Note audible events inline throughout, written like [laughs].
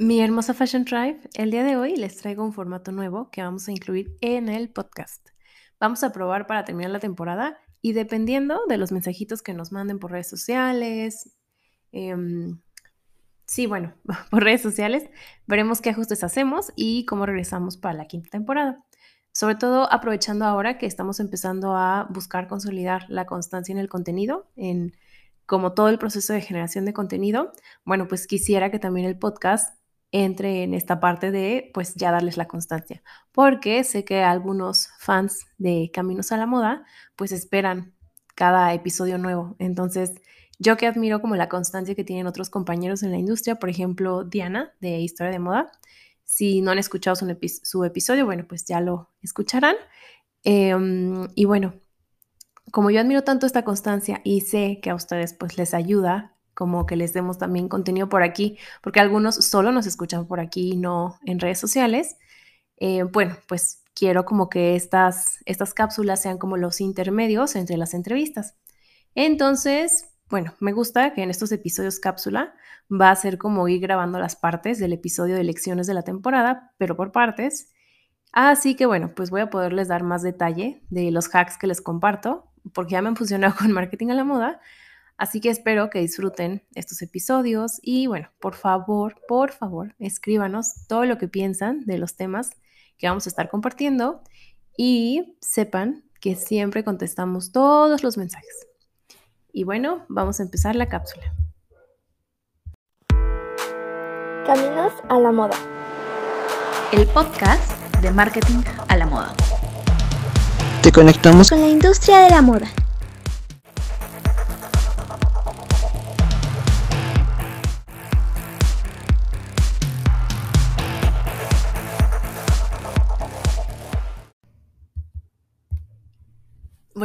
Mi hermosa Fashion Tribe, el día de hoy les traigo un formato nuevo que vamos a incluir en el podcast. Vamos a probar para terminar la temporada y dependiendo de los mensajitos que nos manden por redes sociales, em, sí, bueno, [laughs] por redes sociales, veremos qué ajustes hacemos y cómo regresamos para la quinta temporada. Sobre todo aprovechando ahora que estamos empezando a buscar consolidar la constancia en el contenido, en como todo el proceso de generación de contenido, bueno, pues quisiera que también el podcast entre en esta parte de pues ya darles la constancia, porque sé que algunos fans de Caminos a la Moda pues esperan cada episodio nuevo. Entonces, yo que admiro como la constancia que tienen otros compañeros en la industria, por ejemplo, Diana de Historia de Moda, si no han escuchado su, episodio, bueno, pues ya lo escucharán. Em, y bueno, como yo admiro tanto esta constancia y sé que a ustedes pues les ayuda como que les demos también contenido por aquí, porque algunos solo nos escuchan por aquí y no en redes sociales. Eh, bueno, pues quiero como que estas, estas cápsulas sean como los intermedios entre las entrevistas. Entonces, bueno, me gusta que en estos episodios cápsula va a ser como ir grabando las partes del episodio de lecciones de la temporada, pero por partes. Así que bueno, pues voy a poderles dar más detalle de los hacks que les comparto, porque ya me han funcionado [laughs] con marketing a la moda, Así que espero que disfruten estos episodios y bueno, por favor, por favor, escríbanos todo lo que piensan de los temas que vamos a estar compartiendo y sepan que siempre contestamos todos los mensajes. Y bueno, vamos a empezar la cápsula. Caminos a la moda. El podcast de marketing a la moda. Te conectamos con la industria de la moda.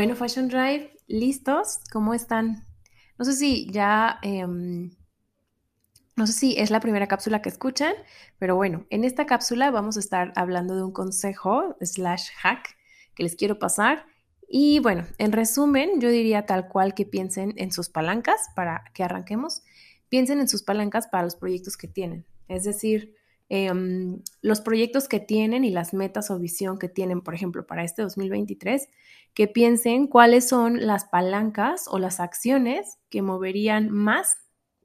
Bueno, Fashion Drive, ¿listos? ¿Cómo están? No sé si ya, em, no sé si es la primera cápsula que escuchan, pero bueno, en esta cápsula vamos a estar hablando de un consejo slash hack que les quiero pasar. Y bueno, en resumen, yo diría tal cual que piensen en sus palancas para que arranquemos. Piensen en sus palancas para los proyectos que tienen. Es decir, Em, los proyectos que tienen y las metas o visión que tienen, por ejemplo, para este 2023, que piensen cuáles son las palancas o las acciones que moverían más,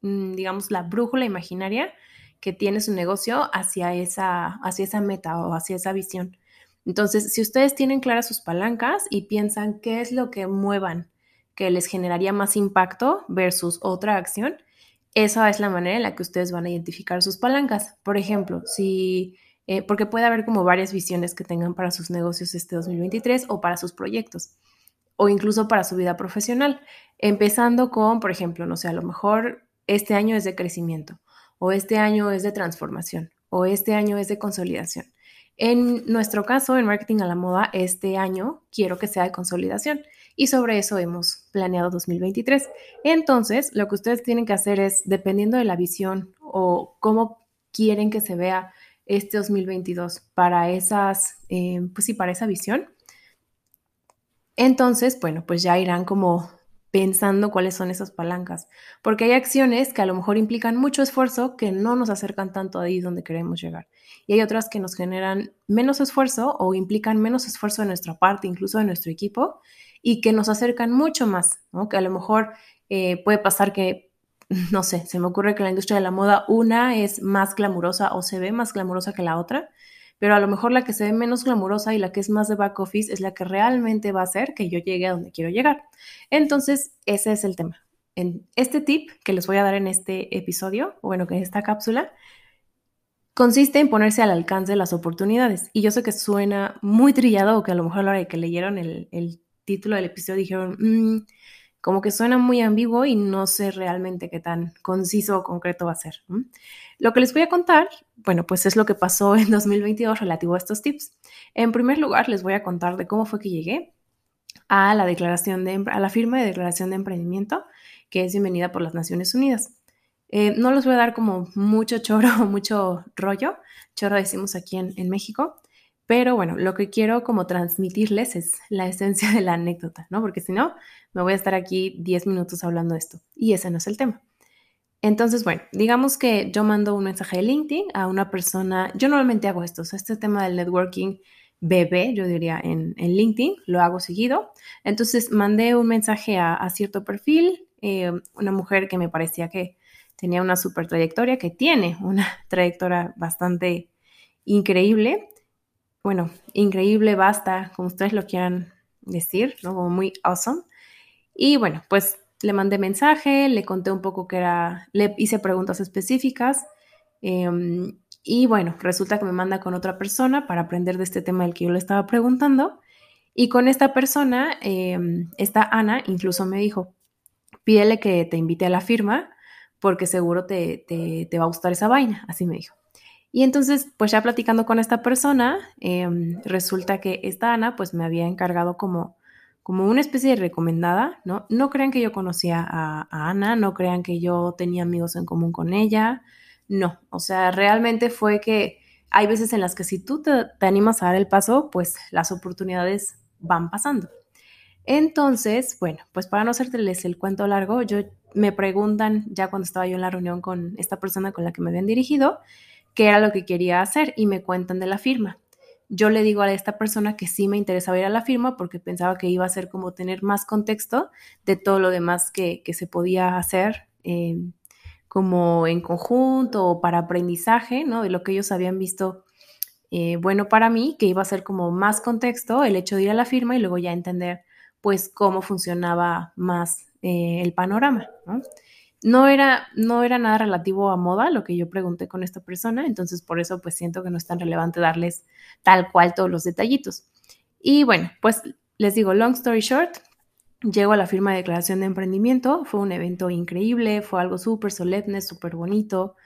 mm, digamos, la brújula imaginaria que tiene su negocio hacia esa, hacia esa meta o hacia esa visión. Entonces, si ustedes tienen claras sus palancas y piensan qué es lo que muevan que les generaría más impacto versus otra acción, esa es la manera en la que ustedes van a identificar sus palancas. Por ejemplo, si, eh, porque puede haber como varias visiones que tengan para sus negocios este 2023 o para sus proyectos o incluso para su vida profesional. Empezando con, por ejemplo, no sé, a lo mejor este año es de crecimiento o este año es de transformación o este año es de consolidación. En nuestro caso, en marketing a la moda, este año quiero que sea de consolidación y sobre eso hemos planeado 2023. Entonces, lo que ustedes tienen que hacer es, dependiendo de la visión o cómo quieren que se vea este 2022 para esas, eh, pues sí, para esa visión, entonces, bueno, pues ya irán como pensando cuáles son esas palancas, porque hay acciones que a lo mejor implican mucho esfuerzo que no nos acercan tanto ahí donde queremos llegar. Y hay otras que nos generan menos esfuerzo o implican menos esfuerzo de nuestra parte, incluso de nuestro equipo, y que nos acercan mucho más. Que a lo mejor eh, puede pasar que, no sé, se me ocurre que la industria de la moda una es más glamurosa o se ve más glamurosa que la otra, pero a lo mejor la que se ve menos glamurosa y la que es más de back office es la que realmente va a hacer que yo llegue a donde quiero llegar. Entonces, ese es el tema. En este tip que les voy a dar en este episodio, o bueno, que en esta cápsula, consiste en ponerse al alcance de las oportunidades. Y yo sé que suena muy trillado o que a lo mejor a la hora de que leyeron el, título del episodio dijeron, mm, como que suena muy ambiguo y no sé realmente qué tan conciso o concreto va a ser. Lo que les voy a contar, bueno, pues es lo que pasó [laughs] en 2022 relativo a estos tips. En primer lugar, les voy a contar de cómo fue que llegué a la declaración de, a la firma de declaración de emprendimiento, que es bienvenida por las Naciones Unidas. Eh, no les voy a dar como mucho choro [laughs] mucho rollo, choro decimos aquí en, en México, pero bueno, lo que quiero como transmitirles es la esencia de la anécdota, ¿no? Porque si no, me voy a estar aquí 10 minutos hablando de esto y ese no es el tema. Entonces, bueno, digamos que yo mando un mensaje de LinkedIn a una persona, yo normalmente hago esto, o sea, este tema del networking bebé, yo diría, en, LinkedIn, lo hago seguido. Entonces, mandé un mensaje a, cierto perfil, eh, una mujer que me parecía que tenía una super trayectoria, que tiene una [laughs] trayectoria bastante increíble. Bueno, increíble, basta, como ustedes lo quieran decir, ¿no? Como muy awesome. Y bueno, pues le mandé mensaje, le conté un poco que era, le hice preguntas específicas. Em, y bueno, resulta que me manda con otra persona para aprender de este tema del que yo le estaba preguntando. Y con esta persona, em, esta Ana, incluso me dijo, pídele que te invite a la firma porque seguro te, te, va a gustar esa vaina, así me dijo. Y entonces, pues ya platicando con esta persona, em, resulta que esta Ana, pues me había encargado como como una especie de recomendada, ¿no? No crean que yo conocía a, Ana, no crean que yo tenía amigos en común con ella, no, o sea, realmente fue que hay veces en las que si tú te, animas a dar el paso, pues las oportunidades van pasando. Entonces, bueno, pues para no hacerles el cuento largo, yo me preguntan ya cuando estaba yo en la reunión con esta persona con la que me habían dirigido, qué era lo que quería hacer y me cuentan de la firma yo le digo a esta persona que sí me interesaba ir a la firma porque pensaba que iba a ser como tener más contexto de todo lo demás que, se podía hacer eh, como en conjunto o para aprendizaje, ¿no? De lo que ellos habían visto eh, bueno para mí, que iba a ser como más contexto el hecho de ir a la firma y luego ya entender pues cómo funcionaba más eh, el panorama, ¿no? No era, no era nada relativo a moda lo que yo pregunté con esta persona, entonces por eso pues siento que no es tan relevante darles tal cual todos los detallitos. Y bueno, pues les digo, long story short, llego a la firma de declaración de emprendimiento, fue un evento increíble, fue algo súper solemne, súper bonito,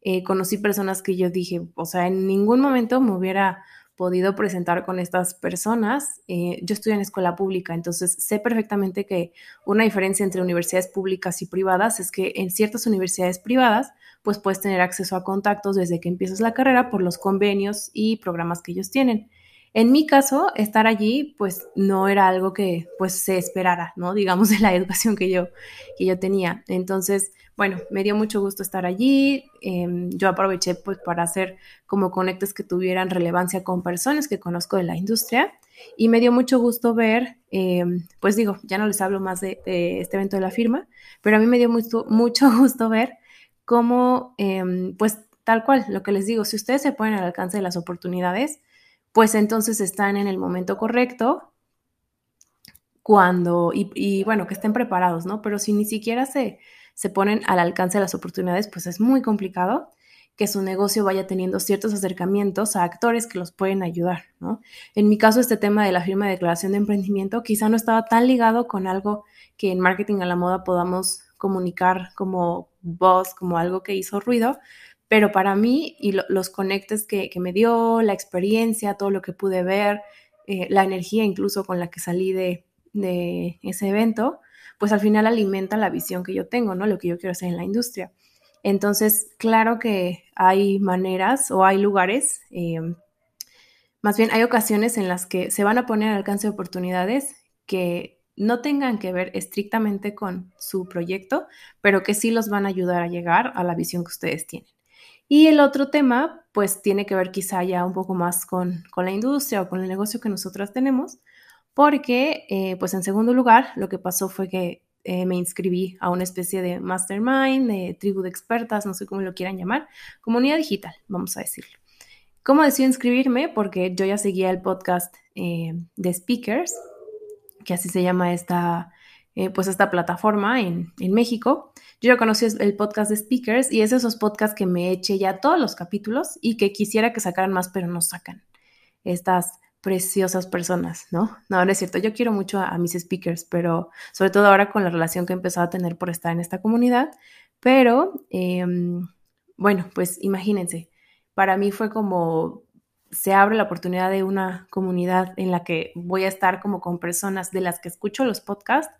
eh, conocí personas que yo dije, o sea, en ningún momento me hubiera podido presentar con estas personas. Eh, yo estoy en escuela pública, entonces sé perfectamente que una diferencia entre universidades públicas y privadas es que en ciertas universidades privadas, pues puedes tener acceso a contactos desde que empiezas la carrera por los convenios y programas que ellos tienen. En mi caso, estar allí, pues no era algo que pues se esperara, ¿no? [laughs] Digamos, de la educación que yo, que yo tenía. Entonces, bueno, me dio mucho gusto estar allí. Em, yo aproveché pues para hacer como conectes que tuvieran relevancia con personas que conozco de la industria. Y me dio mucho gusto ver, em, pues digo, ya no les hablo más de, este evento de la firma, pero a mí me dio mucho, [laughs] mucho gusto ver cómo, em, pues tal cual, lo que les digo, si ustedes se ponen al alcance de las oportunidades, pues entonces están en el momento correcto cuando, y, bueno, que estén preparados, ¿no? Pero si ni siquiera se, se ponen al alcance de las oportunidades, pues es muy complicado que su negocio vaya teniendo ciertos acercamientos a actores que los pueden ayudar, ¿no? En mi caso, este tema de la firma de declaración de emprendimiento quizá no estaba tan ligado con algo que en marketing a la moda podamos comunicar como voz, como algo que hizo ruido, pero para mí y los conectes que, me dio, la experiencia, todo lo que pude ver, eh, la energía incluso con la que salí de, ese evento, pues al final alimenta la visión que yo tengo, ¿no? Lo que yo quiero hacer en la industria. Entonces, claro que hay maneras o hay lugares, em, más bien hay ocasiones en las que se van a poner al alcance de oportunidades que no tengan que ver estrictamente con su proyecto, pero que sí los van a ayudar a llegar a la visión que ustedes tienen. Y el otro tema, pues tiene que ver quizá ya un poco más con, la industria o con el negocio que nosotros tenemos, porque, eh, pues en segundo lugar, lo que pasó fue que eh, me inscribí a una especie de mastermind, de tribu de expertas, no sé cómo lo quieran llamar, comunidad digital, vamos a decirlo. ¿Cómo decidí inscribirme? Porque yo ya seguía el podcast eh, de Speakers, que así se llama esta, pues esta plataforma en, en México, yo ya conocí el podcast de Speakers y es esos podcasts que me eché ya todos los capítulos y que quisiera que sacaran más, pero no sacan. Estas preciosas personas, ¿no? No, no es cierto. Yo quiero mucho a, mis speakers, pero sobre todo ahora con la relación que he empezado a tener por estar en esta comunidad. Pero, em, bueno, pues imagínense, para mí fue como se abre la oportunidad de una comunidad en la que voy a estar como con personas de las que escucho los podcasts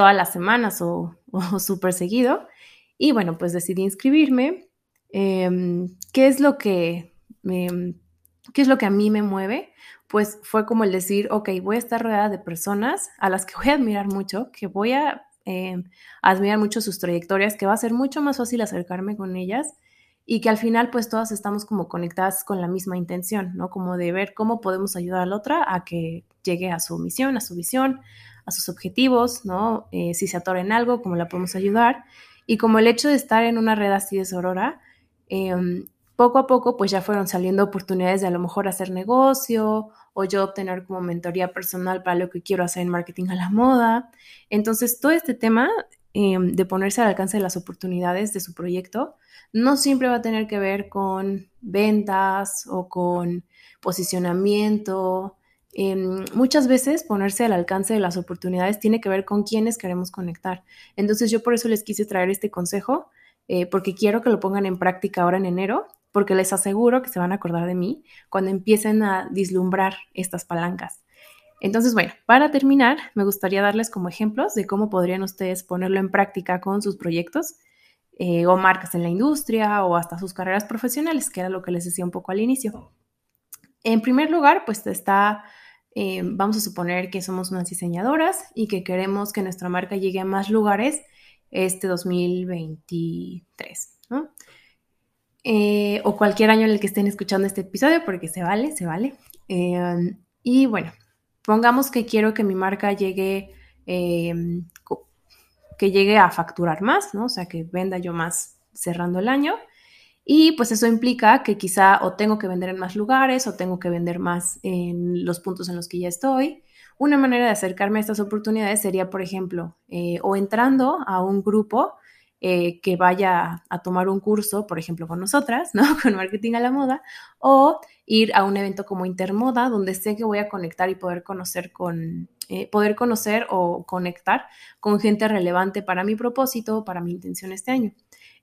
todas las semanas [laughs] o, súper seguido. Y bueno, pues decidí inscribirme. Em, ¿Qué es lo que... ¿Qué es lo que a mí me mueve? Pues fue como el decir, ok, voy a estar rodeada de personas a las que voy a admirar mucho, que voy a eh, admiran mucho sus trayectorias, que va a ser mucho más fácil acercarme con ellas y que al final pues todas estamos como conectadas con la misma intención, ¿no? Como de ver cómo podemos ayudar a la otra a que llegue a su misión, a su visión, a sus objetivos, ¿no? Eh, si se atora en algo, cómo la podemos ayudar. Y como el hecho de estar en una red así de Sorora, em, poco a poco pues ya fueron saliendo oportunidades de a lo mejor hacer negocio o yo obtener como mentoría personal para lo que quiero hacer en marketing a la moda. Entonces todo este tema em, de ponerse al alcance de las oportunidades de su proyecto no siempre va a tener que ver con ventas o con posicionamiento. Em, muchas veces ponerse al alcance de las oportunidades tiene que ver con quienes queremos conectar. Entonces yo por eso les quise traer este consejo, eh, porque quiero que lo pongan en práctica ahora en enero, porque les aseguro que se van a acordar de mí cuando empiecen a vislumbrar estas palancas. Entonces, bueno, para terminar, me gustaría darles como ejemplos de cómo podrían ustedes ponerlo en práctica con sus proyectos eh, o marcas en la industria o hasta sus carreras profesionales, que era lo que les decía un poco al inicio. En primer lugar, pues está, eh, vamos a suponer que somos unas diseñadoras y que queremos que nuestra marca llegue a más lugares este 2023, ¿no? Eh, o cualquier año en el que estén escuchando este episodio, porque se vale, se vale. y bueno, pongamos que quiero que mi marca llegue que llegue a facturar más, ¿no? O sea, que venda yo más cerrando el año. Y pues eso implica que quizá o tengo que vender en más lugares o tengo que vender más en los puntos en los que ya estoy. Una manera de acercarme a estas oportunidades sería, por ejemplo, eh, o entrando a un grupo eh, que vaya a tomar un curso, por ejemplo, con nosotras, ¿no? [laughs] Con marketing a la moda, o ir a un evento como Intermoda, donde sé que voy a conectar y poder conocer con, eh, poder conocer o conectar con gente relevante para mi propósito, para mi intención este año.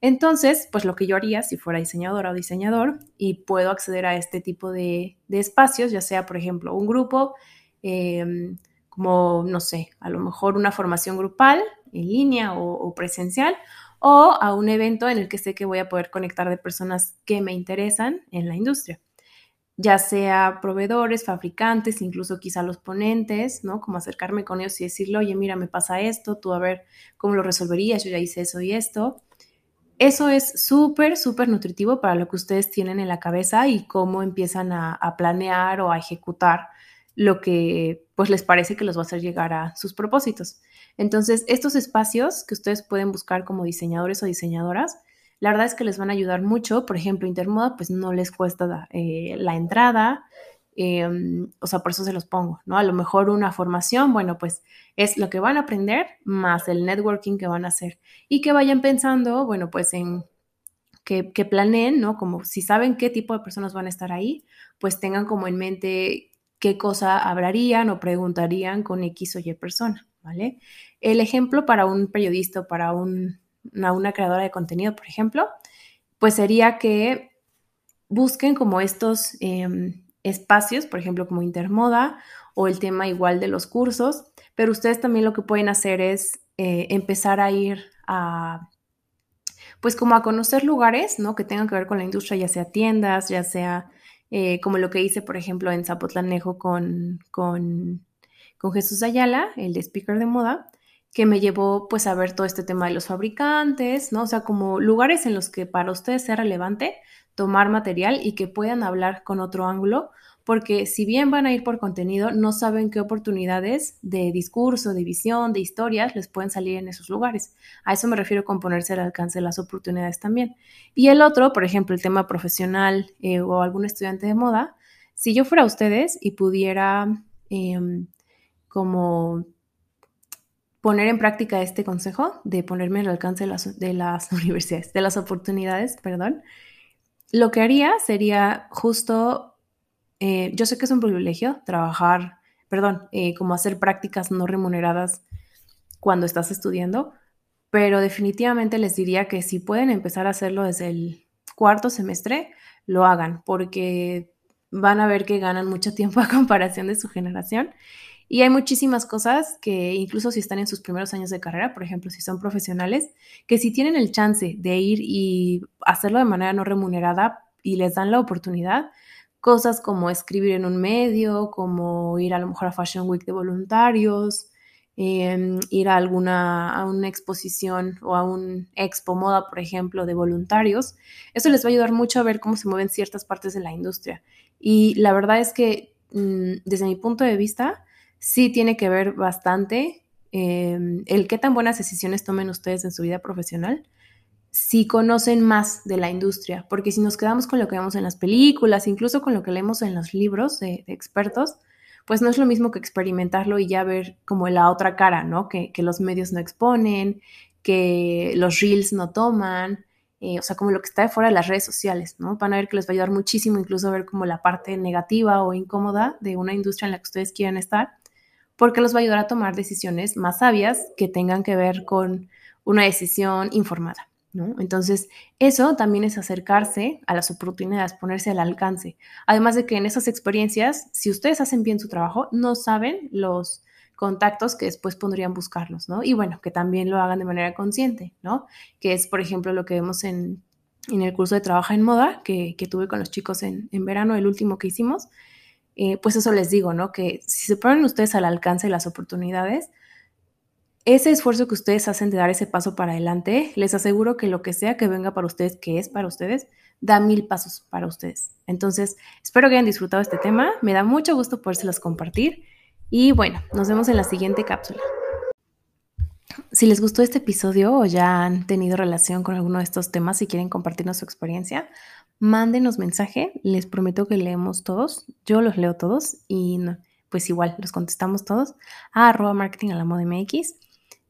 Entonces, pues lo que yo haría si fuera diseñadora o diseñador y puedo acceder a este tipo de, espacios, ya sea, por ejemplo, un grupo, em, como, no sé, a lo mejor una formación grupal en línea o presencial, o a un evento en el que sé que voy a poder conectar de personas que me interesan en la industria, ya sea proveedores, fabricantes, incluso quizá los ponentes, ¿no? Como acercarme con ellos y decirle, oye, mira, me pasa esto, tú a ver cómo lo resolverías, yo ya hice eso y esto. Eso es súper, súper nutritivo para lo que ustedes tienen en la cabeza y cómo empiezan a, planear o a ejecutar lo que pues les parece que los va a hacer llegar a sus propósitos. Entonces, estos espacios que ustedes pueden buscar como diseñadores o diseñadoras, la verdad es que les van a ayudar mucho. Por ejemplo, Intermoda, pues no les cuesta eh, la entrada, em, o sea, por eso se los pongo, ¿no? A lo mejor una formación, bueno, pues es lo que van a aprender más el networking que van a hacer y que vayan pensando, bueno, pues en que, que planeen, ¿no? Como si saben qué tipo de personas van a estar ahí, pues tengan como en mente qué cosa hablarían o preguntarían con X o Y persona, ¿vale? El ejemplo para un periodista para una, creadora de contenido, por ejemplo, pues sería que busquen como estos em, espacios, por ejemplo, como Intermoda o el tema igual de los cursos, pero ustedes también lo que pueden hacer es eh, empezar a ir a, pues como a conocer lugares, ¿no? Que tengan que ver con la industria, ya sea tiendas, ya sea eh, como lo que hice, por ejemplo, en Zapotlanejo con, con, con Jesús Ayala, el speaker de moda, que me llevó pues a ver todo este tema de los fabricantes, ¿no? O sea, como lugares en los que para ustedes sea relevante tomar material y que puedan hablar con otro ángulo porque si bien van a ir por contenido, no saben qué oportunidades de discurso, de visión, de historias les pueden salir en esos lugares. A eso me refiero con ponerse al alcance de las oportunidades también. Y el otro, por ejemplo, el tema profesional eh, o algún estudiante de moda, si yo fuera ustedes y pudiera em, como poner en práctica este consejo de ponerme al alcance de las, de las [laughs] universidades, de las oportunidades, perdón, lo que haría sería justo eh, yo sé que es un privilegio trabajar, perdón, eh, como hacer prácticas no remuneradas cuando estás estudiando, pero definitivamente les diría que si pueden empezar a hacerlo desde el cuarto semestre, lo hagan, porque van a ver que ganan mucho tiempo a comparación de su generación. Y hay muchísimas cosas que incluso si están en sus primeros años de carrera, por ejemplo, si son profesionales, que si tienen el chance de ir y hacerlo de manera no remunerada y les dan la oportunidad, cosas como escribir en un medio, como ir a lo mejor a Fashion Week de voluntarios, em, ir a alguna a una exposición o a un expo moda, por ejemplo, de voluntarios. Eso les va a ayudar mucho a ver cómo se mueven ciertas partes de la industria. Y la verdad es que mm, desde mi punto de vista, sí tiene que ver bastante em, el qué tan buenas decisiones tomen ustedes en su vida profesional si conocen más de la industria, porque si nos quedamos con lo que vemos en las películas, incluso con lo que leemos en los libros de, expertos, pues no es lo mismo que experimentarlo y ya ver como la otra cara, ¿no? Que, los medios no exponen, que los reels no toman, eh, o sea, como lo que está de fuera de las redes sociales, ¿no? Van a ver que les va a ayudar muchísimo incluso a ver como la parte negativa o incómoda de una industria en la que ustedes quieran estar, porque los va a ayudar a tomar decisiones más sabias que tengan que ver con una decisión informada. Entonces, eso también es acercarse a las oportunidades, ponerse al alcance. Además de que en esas experiencias, si ustedes hacen bien su trabajo, no saben los contactos que después podrían buscarlos, ¿no? Y bueno, que también lo hagan de manera consciente, ¿no? Que es, por ejemplo, lo que vemos en, el curso de trabajo en moda que, tuve con los chicos en, verano, el último que hicimos. Eh, pues eso les digo, ¿no? Que si se ponen ustedes al alcance de las oportunidades, ese esfuerzo que ustedes hacen de dar ese paso para adelante, les aseguro que lo que sea que venga para ustedes, que es para ustedes, da mil pasos para ustedes. Entonces, espero que hayan disfrutado este tema. Me da mucho gusto podérselos compartir. Y bueno, nos vemos en la siguiente cápsula. Si les gustó este episodio o ya han tenido relación con alguno de estos temas y quieren compartirnos su experiencia, mándenos mensaje. Les prometo que leemos todos. Yo los leo todos y pues igual los contestamos todos a arroba marketing a la moda MX.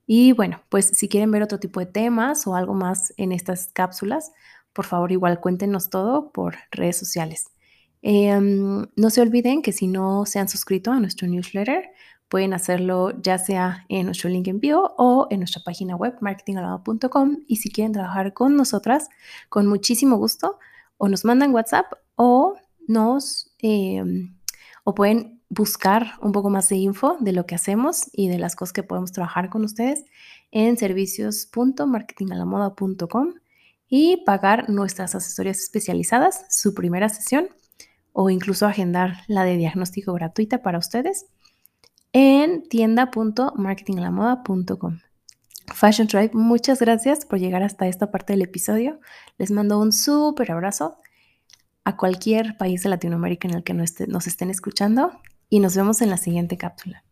Y bueno, pues si quieren ver otro tipo de temas o algo más en estas cápsulas, por favor igual cuéntenos todo por redes sociales. Em, no se olviden que si no se han suscrito a nuestro newsletter, pueden hacerlo ya sea en nuestro link en bio o en nuestra página web marketingalado.com y si quieren trabajar con nosotras, con muchísimo gusto, o nos mandan WhatsApp o nos em, o pueden buscar un poco más de info de lo que hacemos y de las cosas que podemos trabajar con ustedes en servicios.marketingalamoda.com y pagar nuestras asesorías especializadas, su primera sesión o incluso agendar la de diagnóstico gratuita para ustedes en tienda.marketingalamoda.com. Fashion Tribe, muchas gracias por llegar hasta esta parte del episodio. Les mando un súper abrazo a cualquier país de Latinoamérica en el que nos estén escuchando y nos vemos en la siguiente cápsula.